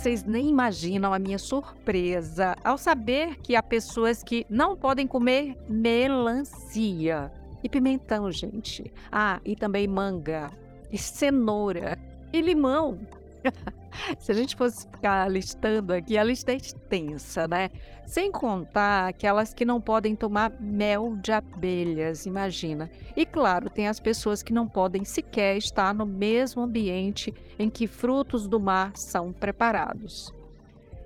vocês nem imaginam a minha surpresa ao saber que há pessoas que não podem comer melancia e pimentão, gente. Ah, e também manga, e cenoura, e limão. Se a gente fosse ficar listando aqui, a lista é extensa, né? Sem contar aquelas que não podem tomar mel de abelhas, imagina. E claro, tem as pessoas que não podem sequer estar no mesmo ambiente em que frutos do mar são preparados.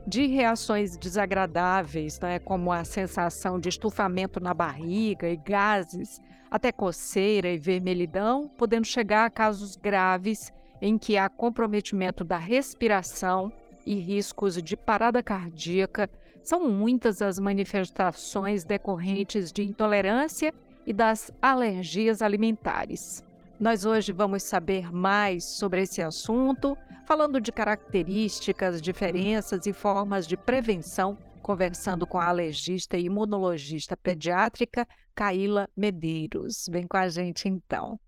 De reações desagradáveis, né, como a sensação de estufamento na barriga e gases, até coceira e vermelhidão, podendo chegar a casos graves em que há comprometimento da respiração e riscos de parada cardíaca, são muitas as manifestações decorrentes de intolerância e das alergias alimentares. Nós hoje vamos saber mais sobre esse assunto, falando de características, diferenças e formas de prevenção, conversando com a alergista e imunologista pediátrica Caíla Medeiros. Vem com a gente então.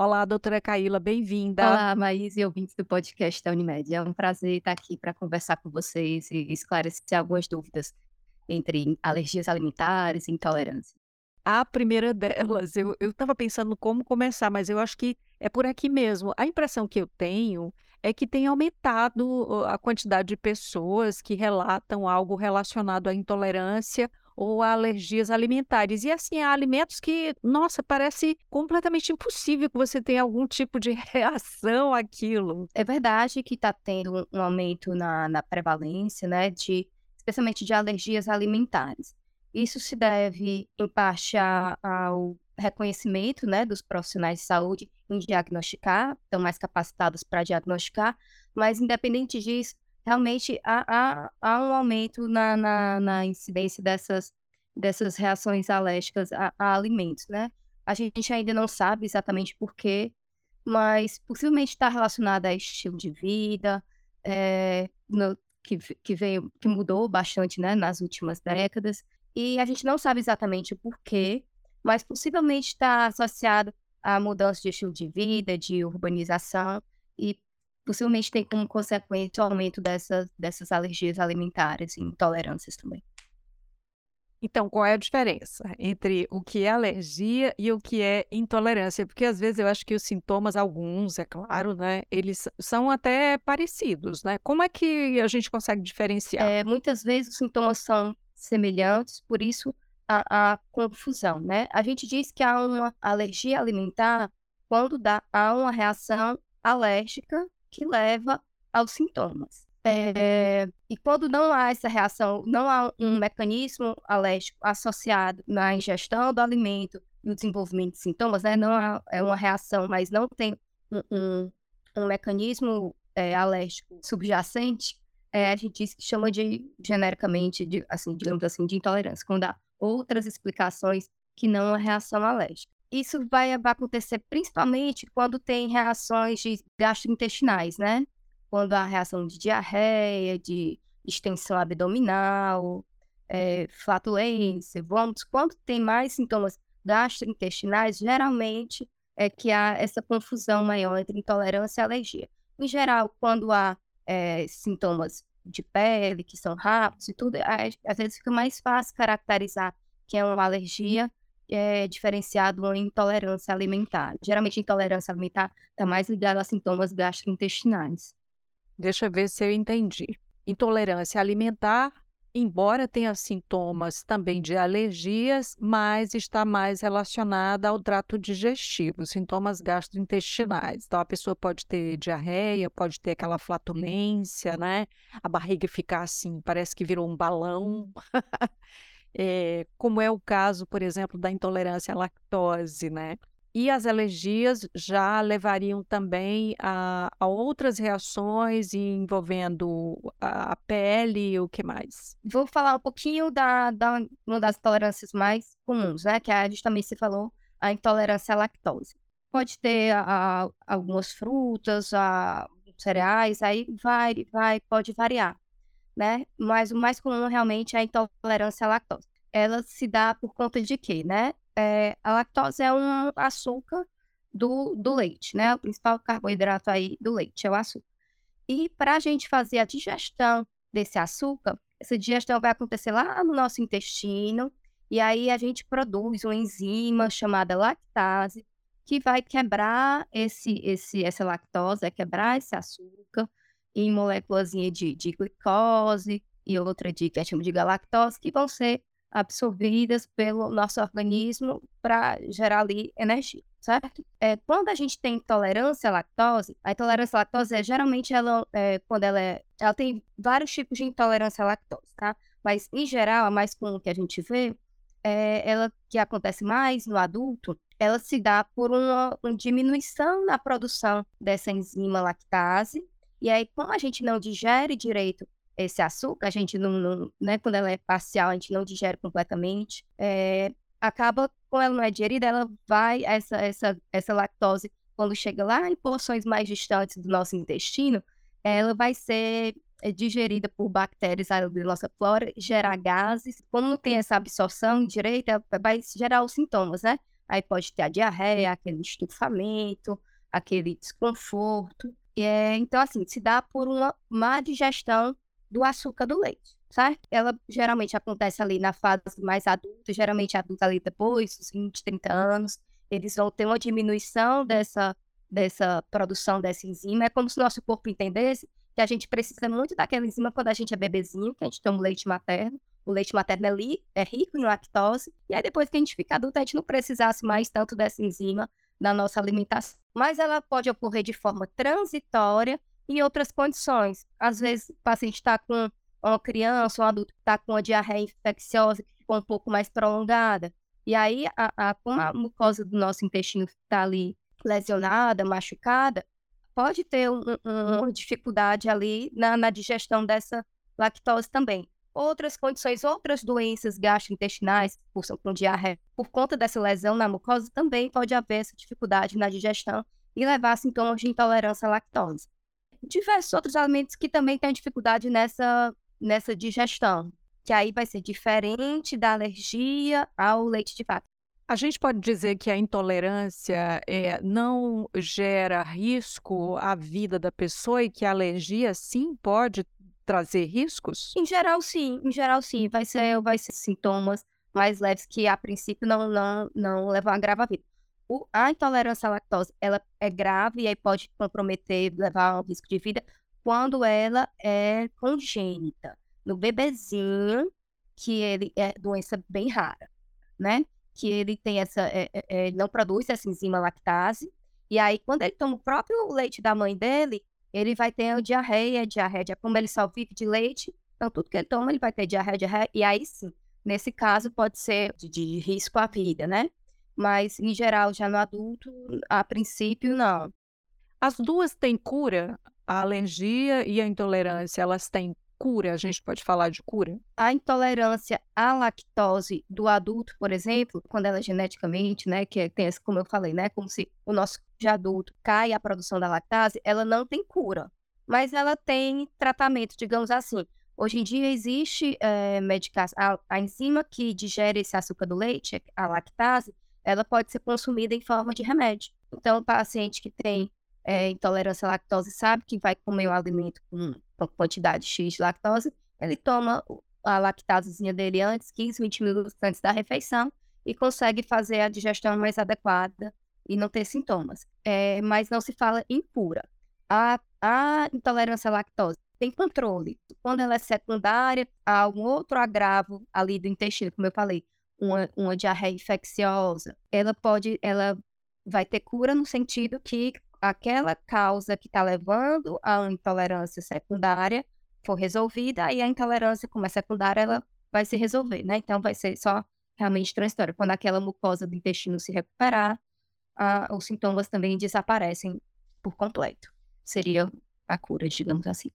Olá, doutora Caíla, bem-vinda. Olá, Maís e ouvintes do podcast da Unimed. É um prazer estar aqui para conversar com vocês e esclarecer algumas dúvidas entre alergias alimentares e intolerância. A primeira delas, eu estava pensando como começar, mas eu acho que é por aqui mesmo. A impressão que eu tenho é que tem aumentado a quantidade de pessoas que relatam algo relacionado à intolerância ou alergias alimentares. E assim, há alimentos que, nossa, parece completamente impossível que você tenha algum tipo de reação àquilo. É verdade que está tendo um aumento na, na prevalência, né, de, especialmente de alergias alimentares. Isso se deve, em parte, ao reconhecimento né, dos profissionais de saúde em diagnosticar, estão mais capacitados para diagnosticar, mas independente disso, realmente há, há, há um aumento na, na, na, incidência dessas, dessas reações alérgicas a, a, alimentos, né? A gente ainda não sabe exatamente por quê, mas possivelmente está relacionado a estilo de vida, é, no, que, que veio, que mudou bastante, né, nas últimas décadas, e a gente não sabe exatamente o porquê, mas possivelmente está associado a mudança de estilo de vida, de urbanização, e possivelmente tem como consequência o aumento dessas, dessas alergias alimentares e intolerâncias também. Então, qual é a diferença entre o que é alergia e o que é intolerância? Porque às vezes eu acho que os sintomas, alguns, é claro, né, eles são até parecidos, né? Como é que a gente consegue diferenciar? É, muitas vezes os sintomas são semelhantes, por isso a, a confusão, né? A gente diz que há uma alergia alimentar quando dá, há uma reação alérgica que leva aos sintomas. É, e quando não há essa reação, não há um mecanismo alérgico associado na ingestão do alimento e o desenvolvimento de sintomas, né? Não há, é uma reação, mas não tem um, um, mecanismo é, alérgico subjacente, é, a gente chama de, genericamente, de, assim, digamos assim, de intolerância, quando há outras explicações que não a reação alérgica. Isso vai acontecer principalmente quando tem reações gastrointestinais, né? Quando há reação de diarreia, de extensão abdominal, é, flatulência, vômitos. Quando tem mais sintomas gastrointestinais, geralmente é que há essa confusão maior entre intolerância e alergia. Em geral, quando há é, sintomas de pele, que são rápidos e tudo, às vezes fica mais fácil caracterizar que é uma alergia é, diferenciado uma intolerância alimentar. Geralmente, a intolerância alimentar está mais ligada a sintomas gastrointestinais. Deixa eu ver se eu entendi. Intolerância alimentar, embora tenha sintomas também de alergias, mas está mais relacionada ao trato digestivo, sintomas gastrointestinais. Então, a pessoa pode ter diarreia, pode ter aquela flatulência, né? A barriga ficar assim, parece que virou um balão. é, como é o caso, por exemplo, da intolerância à lactose, né? E as alergias já levariam também a, a outras reações envolvendo a, a pele o que mais? Vou falar um pouquinho da, da uma das intolerâncias mais comuns, né? Que é justamente você falou, a intolerância à lactose. Pode ter a, a, algumas frutas, a, cereais, aí vai, vai, pode variar né? Mas o mais comum realmente é a intolerância à lactose. Ela se dá por conta de quê, né? É, a lactose é um açúcar do, do leite, né? O principal carboidrato aí do leite é o açúcar. E para a gente fazer a digestão desse açúcar, essa digestão vai acontecer lá no nosso intestino, e aí a gente produz uma enzima chamada lactase, que vai quebrar esse, esse, essa lactose, vai quebrar esse açúcar em moléculas de, de glicose e outra de que gente de galactose, que vão ser absorvidas pelo nosso organismo para gerar ali energia, certo? É, quando a gente tem intolerância à lactose, a intolerância à lactose é geralmente ela, é, quando ela é, ela tem vários tipos de intolerância à lactose, tá? Mas em geral, a mais comum que a gente vê é ela que acontece mais no adulto, ela se dá por uma, uma diminuição na produção dessa enzima lactase. E aí, como a gente não digere direito esse açúcar, a gente não, não, né, quando ela é parcial, a gente não digere completamente, é, acaba, quando ela não é digerida, ela vai, essa, essa, essa lactose, quando chega lá em porções mais distantes do nosso intestino, ela vai ser é, digerida por bactérias da nossa flora, gerar gases. Como não tem essa absorção direita, vai gerar os sintomas, né? Aí pode ter a diarreia, aquele estufamento, aquele desconforto. É, então, assim, se dá por uma má digestão do açúcar do leite, certo? Ela geralmente acontece ali na fase mais adulta, geralmente adulta ali depois dos 20, 30 anos, eles vão ter uma diminuição dessa, dessa produção dessa enzima. É como se nosso corpo entendesse que a gente precisa muito daquela enzima quando a gente é bebezinho, que a gente toma leite materno. O leite materno é, li, é rico em lactose, e aí depois que a gente fica adulto, a gente não precisasse mais tanto dessa enzima na nossa alimentação. Mas ela pode ocorrer de forma transitória em outras condições. Às vezes, o paciente está com uma criança, um adulto está com uma diarreia infecciosa que ficou um pouco mais prolongada. E aí, a, a, como a mucosa do nosso intestino está ali lesionada, machucada, pode ter um, um, uma dificuldade ali na, na digestão dessa lactose também. Outras condições, outras doenças gastrointestinais, por, com diarreia, por conta dessa lesão na mucosa, também pode haver essa dificuldade na digestão e levar a sintomas de intolerância à lactose diversos outros alimentos que também têm dificuldade nessa, nessa digestão, que aí vai ser diferente da alergia ao leite de vaca. A gente pode dizer que a intolerância é, não gera risco à vida da pessoa e que a alergia sim pode trazer riscos? Em geral, sim. Em geral, sim. Vai ser, vai ser sintomas mais leves que a princípio não, não, não levam a grave vida a intolerância à lactose ela é grave e aí pode comprometer, levar um risco de vida quando ela é congênita. No bebezinho, que ele é doença bem rara, né? Que ele tem essa, é, é, é não produz essa enzima lactase, e aí quando ele toma o próprio leite da mãe dele, ele vai ter diarreia, diarreia, como ele só vive de leite, então tudo que ele toma ele vai ter diarreia, diarreia, e aí sim, nesse caso pode ser de, de risco à vida, né? Mas em geral, já no adulto, a princípio, não. As duas têm cura? A alergia e a intolerância, elas têm cura? A gente pode falar de cura? A intolerância à lactose do adulto, por exemplo, quando ela é geneticamente, né, que tem esse, como eu falei, né, como se o nosso de adulto cai a produção da lactase, ela não tem cura, mas ela tem tratamento, digamos assim. Hoje em dia existe é, medicação, a, a enzima que digere esse açúcar do leite, a lactase, ela pode ser consumida em forma de remédio. Então, o paciente que tem é, intolerância à lactose sabe que vai comer o alimento com, quantidade X de lactose, ele toma a lactasezinha dele antes, 15, 20 minutos antes da refeição, e consegue fazer a digestão mais adequada e não ter sintomas. É, mas não se fala em cura. A, a intolerância à lactose tem controle. Quando ela é secundária, há um outro agravo ali do intestino, como eu falei, uma, uma diarreia infecciosa, ela pode, ela vai ter cura no sentido que aquela causa que está levando à intolerância secundária for resolvida, e a intolerância, como é secundária, ela vai se resolver, né? Então, vai ser só realmente transitório. Quando aquela mucosa do intestino se recuperar, os sintomas também desaparecem por completo. Seria a cura, digamos assim,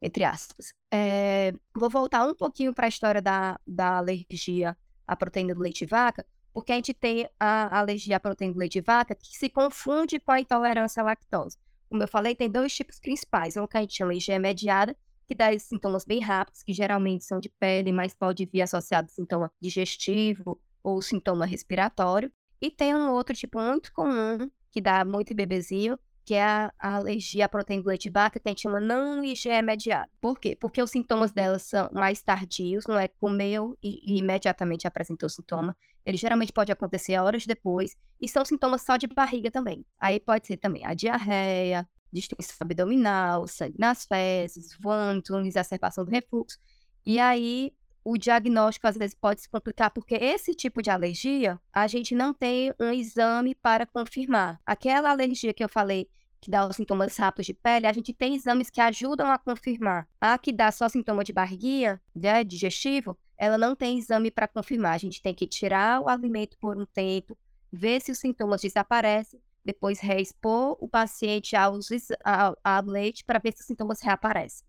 entre aspas. É, vou voltar um pouquinho para a história da, da alergia a proteína do leite de vaca, porque a gente tem a alergia à proteína do leite de vaca que se confunde com a intolerância à lactose. Como eu falei, tem dois tipos principais. Um que a gente chama de mediada, que dá sintomas bem rápidos, que geralmente são de pele, mas pode vir associado a sintoma digestivo ou sintoma respiratório. E tem um outro tipo muito comum, que dá muito em bebezinho, que é a, a alergia à proteína do leite de vaca, que a gente chama não IgE mediada. Por quê? Porque os sintomas dela são mais tardios, não é comeu e, e imediatamente apresentou sintoma. Ele geralmente pode acontecer horas depois, e são sintomas só de barriga também. Aí pode ser também a diarreia, distensão abdominal, sangue nas fezes, vômito, exacerbação do refluxo. E aí o diagnóstico às vezes pode se complicar, porque esse tipo de alergia, a gente não tem um exame para confirmar. Aquela alergia que eu falei, que dá os sintomas rápidos de pele, a gente tem exames que ajudam a confirmar. A que dá só sintoma de barriguinha, né, digestivo, ela não tem exame para confirmar. A gente tem que tirar o alimento por um tempo, ver se os sintomas desaparecem, depois reexpor o paciente aos, ao, ao leite para ver se os sintomas reaparecem.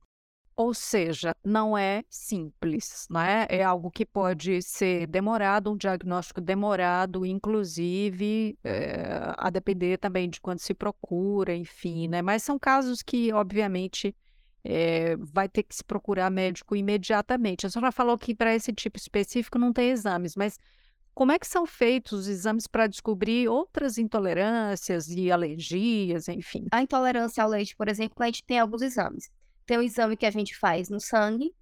Ou seja, não é simples, né? É algo que pode ser demorado, um diagnóstico demorado, inclusive, é, a depender também de quando se procura, enfim, né? Mas são casos que, obviamente, é, vai ter que se procurar médico imediatamente. A senhora falou que para esse tipo específico não tem exames, mas como é que são feitos os exames para descobrir outras intolerâncias e alergias, enfim? A intolerância ao leite, por exemplo, a gente tem alguns exames. Tem um exame que a gente faz no sangue,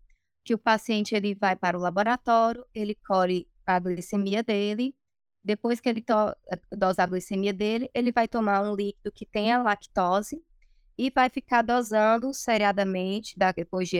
que o paciente ele vai para o laboratório, ele colhe a glicemia dele. Depois que ele to dosa a glicemia dele, ele vai tomar um líquido que tenha lactose e vai ficar dosando seriadamente, depois de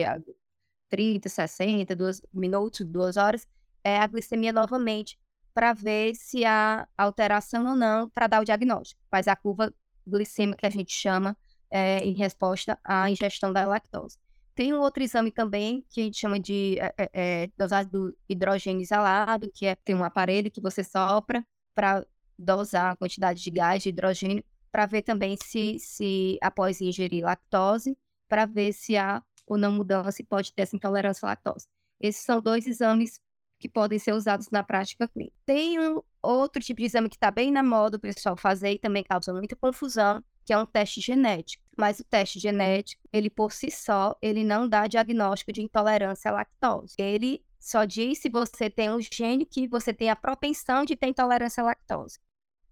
30, 60, 2 minutos, 2 horas, é, a glicemia novamente, para ver se há alteração ou não, para dar o diagnóstico. Faz a curva glicêmica que a gente chama é, em resposta à ingestão da lactose. Tem um outro exame também que a gente chama de é, é, dosagem do hidrogênio isolado, que é tem um aparelho que você sopra para dosar a quantidade de gás de hidrogênio, para ver também se, se após ingerir lactose, para ver se há ou não mudança e pode ter essa intolerância à lactose. Esses são dois exames que podem ser usados na prática clínica. Tem um outro tipo de exame que está bem na moda o pessoal fazer e também causa muita confusão, que é um teste genético. Mas o teste genético, ele por si só, ele não dá diagnóstico de intolerância à lactose. Ele só diz se você tem um gene que você tem a propensão de ter intolerância à lactose.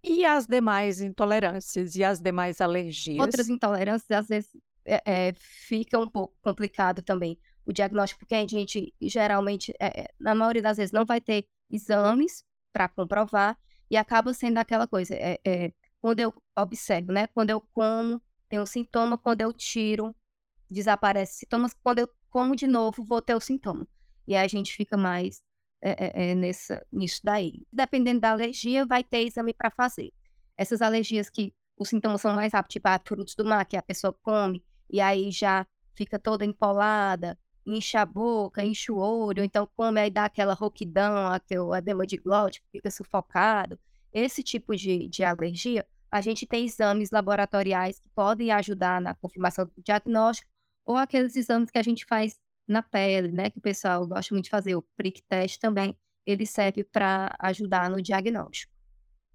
E as demais intolerâncias e as demais alergias? Outras intolerâncias, às vezes, é, é, fica um pouco complicado também o diagnóstico, porque a gente geralmente, é, na maioria das vezes, não vai ter exames para comprovar e acaba sendo aquela coisa. É, é, quando eu observo, né? Quando eu como, tem um sintoma, quando eu tiro, desaparece sintomas, quando eu como de novo, vou ter o sintoma. E aí a gente fica mais é, é, nessa, nisso daí. Dependendo da alergia, vai ter exame para fazer. Essas alergias que os sintomas são mais rápidos, tipo a frutos do mar, que a pessoa come, e aí já fica toda empolada, incha a boca, incha o olho, então come aí dá aquela rouquidão, aquele edema de glote, fica sufocado. Esse tipo de, de alergia a gente tem exames laboratoriais que podem ajudar na confirmação do diagnóstico, ou aqueles exames que a gente faz na pele, né? Que o pessoal gosta muito de fazer, o prick test também, ele serve para ajudar no diagnóstico.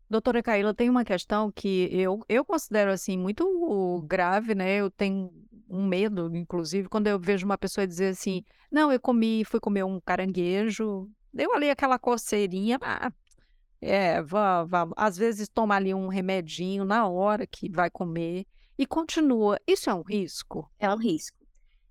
Doutora Caíla, tem uma questão que eu, eu considero assim muito grave, né? Eu tenho um medo, inclusive, quando eu vejo uma pessoa dizer assim: não, eu comi, fui comer um caranguejo, deu ali aquela coceirinha, ah, é, vá, vá, às vezes toma ali um remedinho na hora que vai comer e continua. Isso é um risco? É um risco,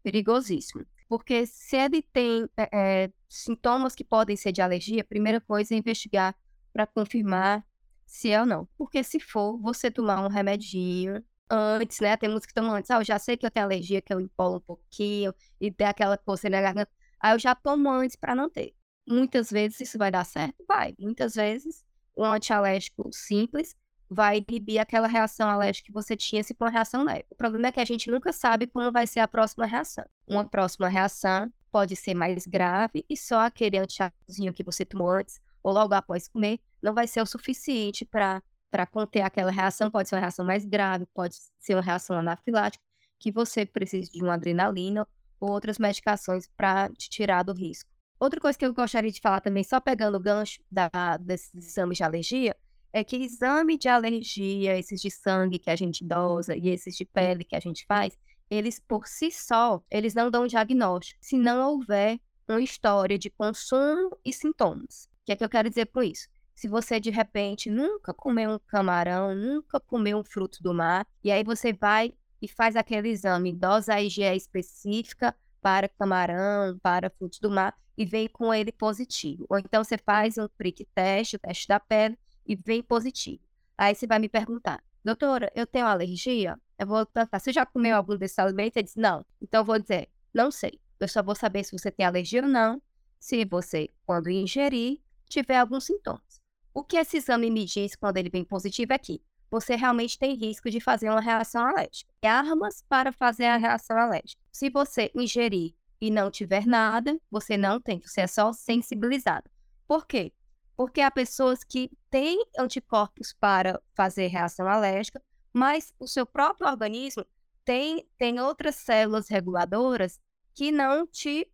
perigosíssimo. Porque se ele tem é, sintomas que podem ser de alergia, a primeira coisa é investigar para confirmar se é ou não. Porque se for, você tomar um remedinho antes, né? Tem que tomam antes. Ah, eu já sei que eu tenho alergia, que eu empolo um pouquinho e tem aquela coceira na garganta. Aí eu já tomo antes para não ter. Muitas vezes isso vai dar certo? Vai. Muitas vezes um antialérgico simples vai inibir aquela reação alérgica que você tinha se for uma reação leve. O problema é que a gente nunca sabe como vai ser a próxima reação. Uma próxima reação pode ser mais grave e só aquele antialérgico que você tomou antes ou logo após comer não vai ser o suficiente para para conter aquela reação, pode ser uma reação mais grave, pode ser uma reação anafilática, que você precisa de uma adrenalina ou outras medicações para te tirar do risco. Outra coisa que eu gostaria de falar também, só pegando o gancho da, desses exames de alergia, é que exame de alergia, esses de sangue que a gente dosa e esses de pele que a gente faz, eles por si só, eles não dão diagnóstico, se não houver uma história de consumo e sintomas. O que é que eu quero dizer com isso? se você de repente nunca comeu um camarão, nunca comeu um fruto do mar, e aí você vai e faz aquele exame, dose IgE específica para camarão, para frutos do mar, e vem com ele positivo. Ou então você faz um prick teste, o teste da pele, e vem positivo. Aí você vai me perguntar, doutora, eu tenho alergia? Eu vou perguntar, você já comeu algum desses alimentos? Ele diz, não. Então eu vou dizer, não sei. Eu só vou saber se você tem alergia ou não, se você, quando ingerir, tiver alguns sintomas. O que esse exame me diz quando ele vem positivo é que você realmente tem risco de fazer uma reação alérgica. E armas para fazer a reação alérgica. Se você ingerir e não tiver nada, você não tem, você é só sensibilizado. Por quê? Porque há pessoas que têm anticorpos para fazer reação alérgica, mas o seu próprio organismo tem, tem outras células reguladoras que não te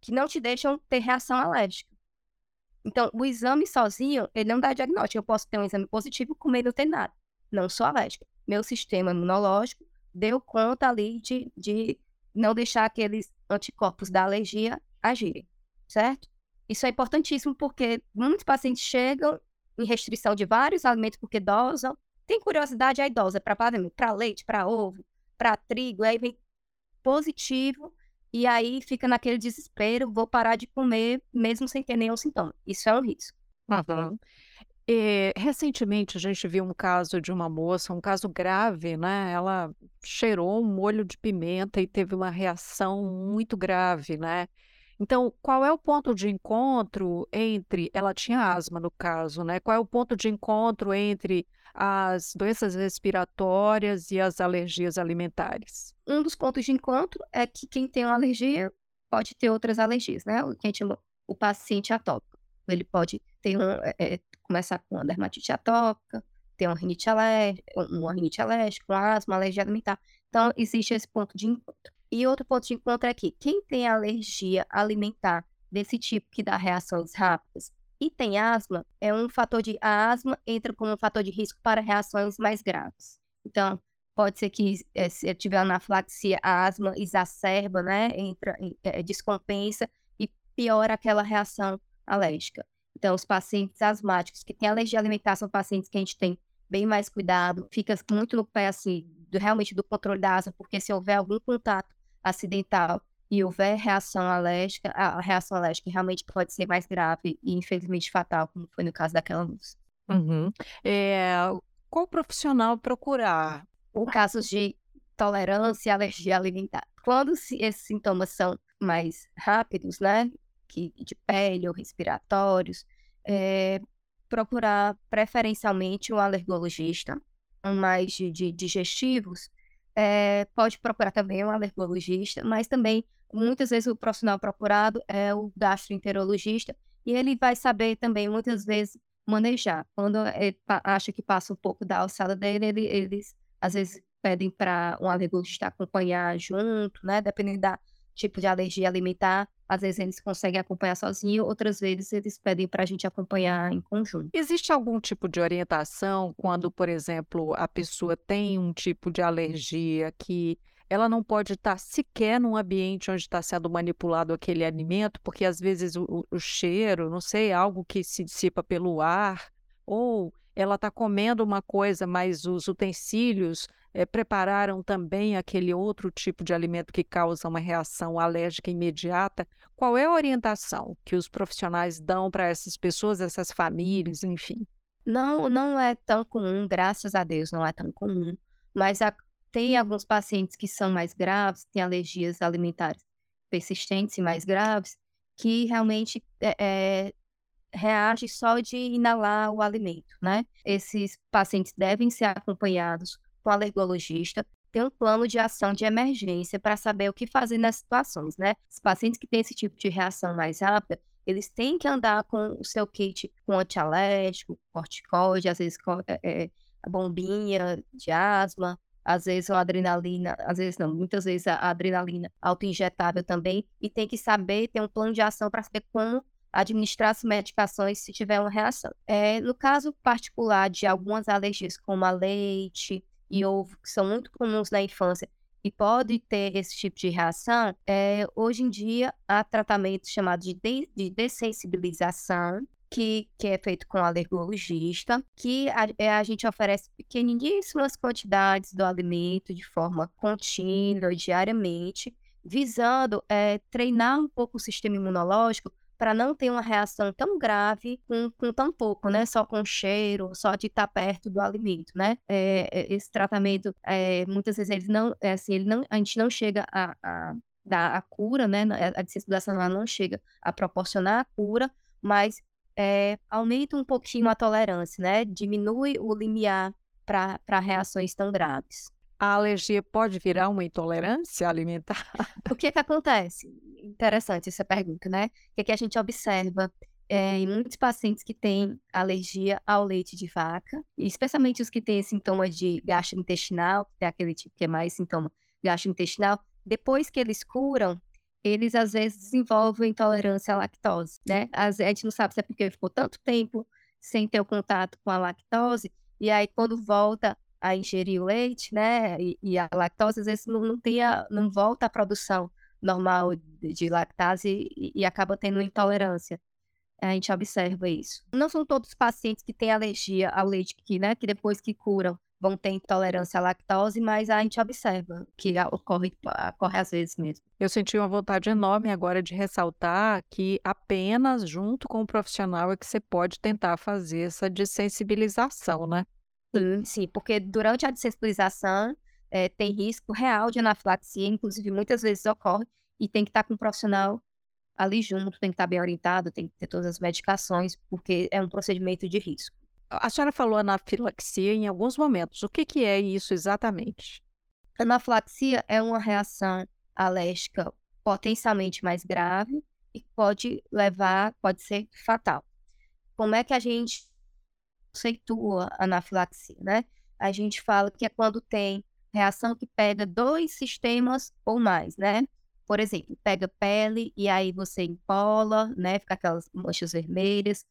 que não te deixam ter reação alérgica. Então, o exame sozinho, ele não dá diagnóstico. Eu posso ter um exame positivo com medo de ter nada não sou alérgica. Meu sistema imunológico deu conta ali de, de não deixar aqueles anticorpos da alergia agirem, certo? Isso é importantíssimo porque muitos pacientes chegam em restrição de vários alimentos porque dosam. Tem curiosidade, aí dosa para leite, para ovo, para trigo, aí vem positivo e aí fica naquele desespero, vou parar de comer mesmo sem ter nenhum sintoma. Isso é um risco. Uhum. Eh, recentemente a gente viu um caso de uma moça, um caso grave, né? Ela cheirou um molho de pimenta e teve uma reação muito grave, né? Então, qual é o ponto de encontro entre, ela tinha asma no caso, né? Qual é o ponto de encontro entre as doenças respiratórias e as alergias alimentares? Um dos pontos de encontro é que quem tem uma alergia pode ter outras alergias, né? O que a gente o paciente atópico. Ele pode ter um, é, começar com uma dermatite atópica, ter uma rinite alérgica, uma rinite alérgica, uma asma, alergia alimentar. Então, existe esse ponto de encontro. E outro ponto de encontro é que quem tem alergia alimentar desse tipo que dá reações rápidas e tem asma, é um fator de a asma entra como um fator de risco para reações mais graves. Então, pode ser que é, se tiver anafilaxia, a asma exacerba, né, entra, é, descompensa e piora aquela reação alérgica. Então, os pacientes asmáticos que têm alergia alimentar são pacientes que a gente tem bem mais cuidado, fica muito no pé, assim, do, realmente do controle da asma, porque se houver algum contato acidental e houver reação alérgica, a reação alérgica realmente pode ser mais grave e, infelizmente, fatal, como foi no caso daquela moça. Uhum. É, qual profissional procurar? Em casos de tolerância e alergia alimentar. Quando esses sintomas são mais rápidos, né? que, de pele ou respiratórios, é, procurar preferencialmente um alergologista, mais de, de digestivos, é, pode procurar também um alergologista, mas também muitas vezes o profissional procurado é o gastroenterologista e ele vai saber também muitas vezes manejar. Quando acha que passa um pouco da alçada dele, ele, eles às vezes pedem para um alergologista acompanhar junto, né? Dependendo da tipo de alergia alimentar, às vezes eles conseguem acompanhar sozinho, outras vezes eles pedem para a gente acompanhar em conjunto. Existe algum tipo de orientação quando, por exemplo, a pessoa tem um tipo de alergia que ela não pode estar sequer num ambiente onde está sendo manipulado aquele alimento, porque às vezes o, o cheiro, não sei, algo que se dissipa pelo ar, ou ela está comendo uma coisa, mas os utensílios é, prepararam também aquele outro tipo de alimento que causa uma reação alérgica imediata. Qual é a orientação que os profissionais dão para essas pessoas, essas famílias, enfim? Não, não é tão comum, graças a Deus, não é tão comum. Mas a, tem alguns pacientes que são mais graves, têm alergias alimentares persistentes e mais graves, que realmente é, é, reage só de inalar o alimento, né? Esses pacientes devem ser acompanhados com o alergologista, ter um plano de ação de emergência para saber o que fazer nas situações, né? Os pacientes que têm esse tipo de reação mais rápida, eles têm que andar com o seu kit com antialérgico, corticóide, às vezes com é, a bombinha de asma, às vezes a adrenalina, às vezes não, muitas vezes a adrenalina autoinjetável também, e tem que saber ter um plano de ação para saber como administrar as medicações se tiver uma reação. É, no caso particular de algumas alergias, como a leite, e ovo, que são muito comuns na infância e pode ter esse tipo de reação, é, hoje em dia há tratamentos chamados de, de, de dessensibilização, que, que é feito com alergologista, que a, é, a gente oferece pequeníssimas quantidades do alimento de forma contínua, diariamente, visando é, treinar um pouco o sistema imunológico para não ter uma reação tão grave com, com tão pouco, né? Só com cheiro, só de estar perto do alimento, né? É, esse tratamento, é, muitas vezes ele não, é assim, ele não, a gente não chega a, a dar a cura, né? A dessensibilização não chega a proporcionar a cura, mas é, aumenta um pouquinho a tolerância, né? Diminui o limiar para reações tão graves. A alergia pode virar uma intolerância alimentar? O que é que acontece? Interessante essa pergunta, né? O que, é que a gente observa é, em muitos pacientes que têm alergia ao leite de vaca, especialmente os que têm sintomas de gastrointestinal, que é aquele tipo que é mais sintoma gastrointestinal, depois que eles curam, eles às vezes desenvolvem intolerância à lactose, né? A gente não sabe se é porque ficou tanto tempo sem ter o contato com a lactose, e aí quando volta a ingerir o leite, né, e, e a lactose, às vezes não, não, tem a, não volta à produção normal de, de lactase e, e acaba tendo intolerância. A gente observa isso. Não são todos os pacientes que têm alergia ao leite que, né, que depois que curam vão ter intolerância à lactose, mas a gente observa que ocorre, ocorre às vezes mesmo. Eu senti uma vontade enorme agora de ressaltar que apenas junto com o profissional é que você pode tentar fazer essa dessensibilização, né? Sim, porque durante a dessensibilização é, tem risco real de anafilaxia, inclusive muitas vezes ocorre, e tem que estar com um profissional ali junto, tem que estar bem orientado, tem que ter todas as medicações, porque é um procedimento de risco. A senhora falou anafilaxia em alguns momentos. O que, que é isso exatamente? Anafilaxia é uma reação alérgica potencialmente mais grave e pode levar, pode ser fatal. Como é que a gente conceitua anafilaxia, né? A gente fala que é quando tem reação que pega dois sistemas ou mais, né? Por exemplo, pega pele e aí você empola, né? Fica aquelas manchas vermelhas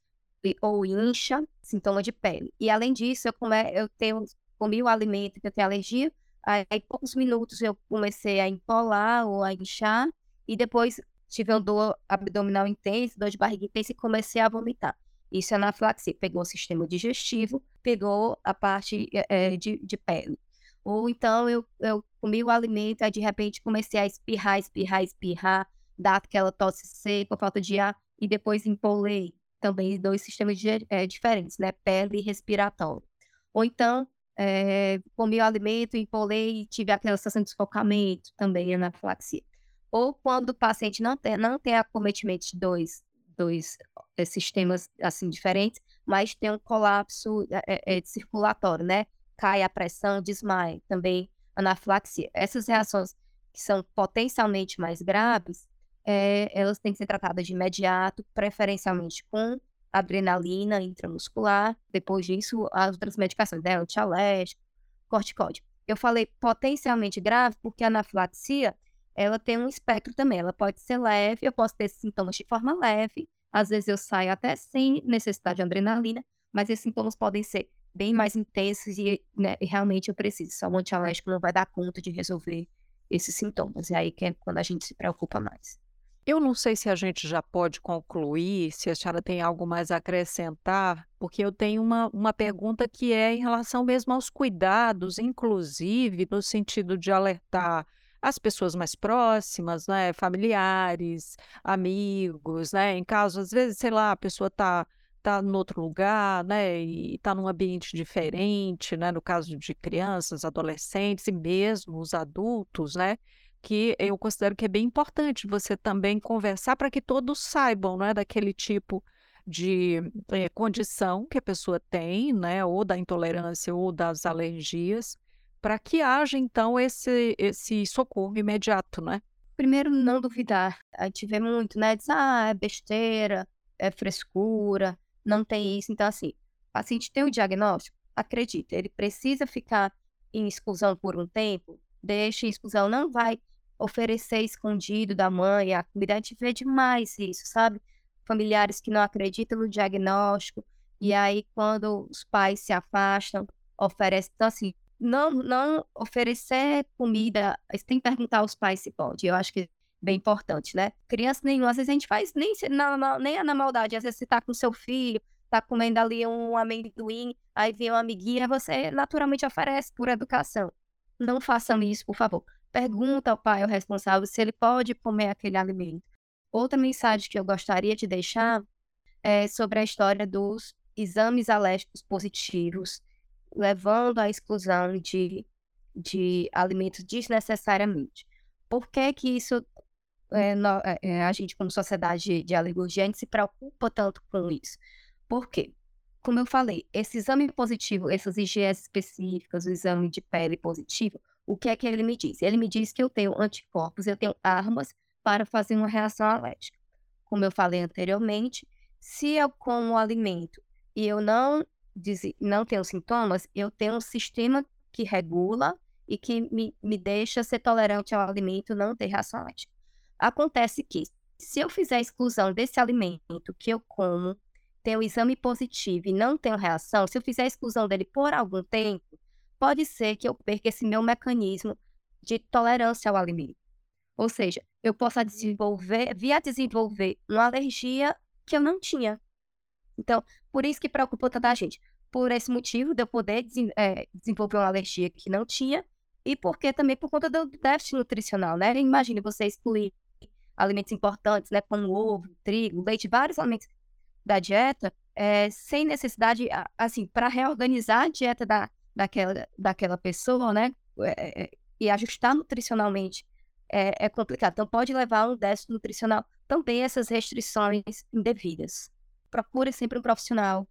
ou incha, sintoma de pele. E além disso, eu, come, eu tenho, comi o alimento que eu tenho alergia, aí em poucos minutos eu comecei a empolar ou a inchar, e depois tive uma dor abdominal intensa, dor de barriga intensa e comecei a vomitar. Isso é anafilaxia. Pegou o sistema digestivo, pegou a parte é, de, de pele. Ou então eu, eu comi o alimento, aí de repente comecei a espirrar, espirrar, espirrar, dar aquela tosse seca, falta de ar, e depois empolei também dois sistemas é, diferentes, né? Pele e respiratório. Ou então, é, comi o alimento, empolei e tive aquela sensação de sufocamento, também anafilaxia. Ou quando o paciente não tem, não tem acometimento de dois, dois é, sistemas assim diferentes, mas tem um colapso é, é, circulatório, né? Cai a pressão, desmaia, também anafilaxia. Essas reações que são potencialmente mais graves, é, elas têm que ser tratadas de imediato, preferencialmente com adrenalina intramuscular. Depois disso, as outras medicações, né? Antialérgico, corticóide. Eu falei potencialmente grave porque a anafilaxia, ela tem um espectro também. Ela pode ser leve, eu posso ter sintomas de forma leve. Às vezes eu saio até sem necessidade de adrenalina, mas esses sintomas podem ser bem mais intensos e, né, realmente eu preciso. Só o antialérgico não vai dar conta de resolver esses sintomas. E aí que é quando a gente se preocupa mais. Eu não sei se a gente já pode concluir, se a senhora tem algo mais a acrescentar, porque eu tenho uma, uma pergunta que é em relação mesmo aos cuidados, inclusive no sentido de alertar as pessoas mais próximas, né, familiares, amigos, né, em caso, às vezes, sei lá, a pessoa está tá em outro lugar, né, e está num ambiente diferente, né, no caso de crianças, adolescentes e mesmo os adultos, né, que eu considero que é bem importante você também conversar para que todos saibam, né, daquele tipo de é, condição que a pessoa tem, né, ou da intolerância ou das alergias, para que haja então esse esse socorro imediato, né? Primeiro, não duvidar. A gente vê muito, né? Diz, ah, é besteira, é frescura, não tem isso. Então, assim, o paciente tem o diagnóstico, acredita, ele precisa ficar em exclusão por um tempo, deixa em exclusão, não vai oferecer escondido da mãe a comida. A gente vê demais isso, sabe? Familiares que não acreditam no diagnóstico, e aí quando os pais se afastam, oferecem. Então, assim, não, não oferecer comida, tem que perguntar aos pais se pode. Eu acho que bem importante, né? Criança nenhuma, às vezes a gente faz nem, na, nem na maldade, às vezes você tá com seu filho, tá comendo ali um amendoim, aí vem uma amiguinha, você naturalmente oferece por educação. Não façam isso, por favor. Pergunta ao pai, ao responsável, se ele pode comer aquele alimento. Outra mensagem que eu gostaria de deixar é sobre a história dos exames alérgicos positivos, levando à exclusão de, de alimentos desnecessariamente. Por que que isso, é, no, é, a gente como sociedade de, alergia, se preocupa tanto com isso? Por quê? Como eu falei, esse exame positivo, essas IgS específicas, o exame de pele positivo, o que é que ele me diz? Ele me diz que eu tenho anticorpos, eu tenho armas para fazer uma reação alérgica. Como eu falei anteriormente, se eu como o alimento e eu não, não tenho sintomas, eu tenho um sistema que regula e que me, me deixa ser tolerante ao alimento, não ter reação alérgica. Acontece que, se eu fizer a exclusão desse alimento que eu como, tem o exame positivo e não tenho reação, se eu fizer a exclusão dele por algum tempo, pode ser que eu perca esse meu mecanismo de tolerância ao alimento. Ou seja, eu possa desenvolver, via desenvolver uma alergia que eu não tinha. Então, por isso que preocupa tanta gente. Por esse motivo de eu poder é, desenvolver uma alergia que não tinha, e porque também por conta do déficit nutricional, né? Imagine você excluir alimentos importantes, né? Como ovo, trigo, leite, vários alimentos da dieta, é, sem necessidade, assim, para reorganizar a dieta da, daquela, daquela pessoa, né? É, e ajustar nutricionalmente é, é, complicado. Então, pode levar a um déficit nutricional. Também essas restrições indevidas. Procure sempre um profissional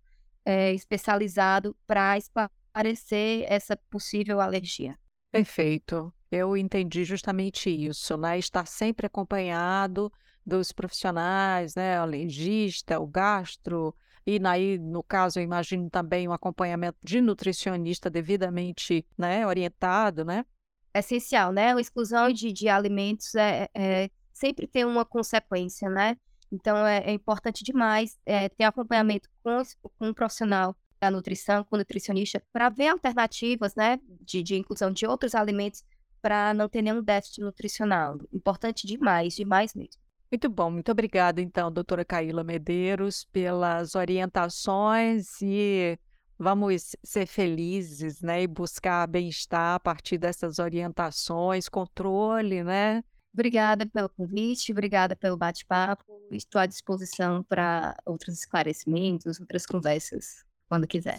especializado para esclarecer essa possível alergia. Perfeito. Eu entendi justamente isso, né? Estar sempre acompanhado dos profissionais, né? O alergista, o gastro, e aí, no caso, eu imagino também um acompanhamento de nutricionista devidamente né, orientado, né? Essencial, né? A exclusão de, de alimentos é, é, sempre tem uma consequência, né? Então, é, é importante demais é, ter acompanhamento com, com um profissional da nutrição, com o nutricionista, para ver alternativas, né, de, de inclusão de outros alimentos para não ter nenhum déficit nutricional. Importante demais, demais mesmo. Muito bom, muito obrigada, então, doutora Caíla Medeiros, pelas orientações e vamos ser felizes, né, e buscar bem-estar a partir dessas orientações, controle, né? Obrigada pelo convite, obrigada pelo bate-papo. Estou à disposição para outros esclarecimentos, outras conversas quando quiser.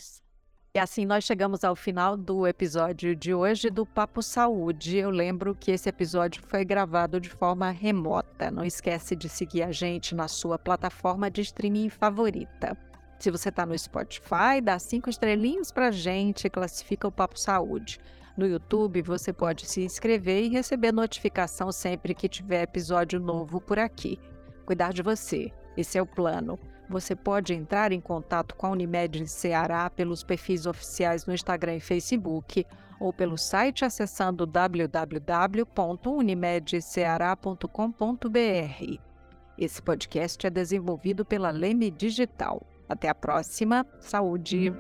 E assim nós chegamos ao final do episódio de hoje do Papo Saúde. Eu lembro que esse episódio foi gravado de forma remota. Não esquece de seguir a gente na sua plataforma de streaming favorita. Se você está no Spotify, dá cinco estrelinhas para gente classifica o Papo Saúde. No YouTube, você pode se inscrever e receber notificação sempre que tiver episódio novo por aqui. Cuidar de você. Esse é o plano. Você pode entrar em contato com a Unimed Ceará pelos perfis oficiais no Instagram e Facebook ou pelo site acessando www.unimedceará.com.br. Esse podcast é desenvolvido pela Leme Digital. Até a próxima. Saúde!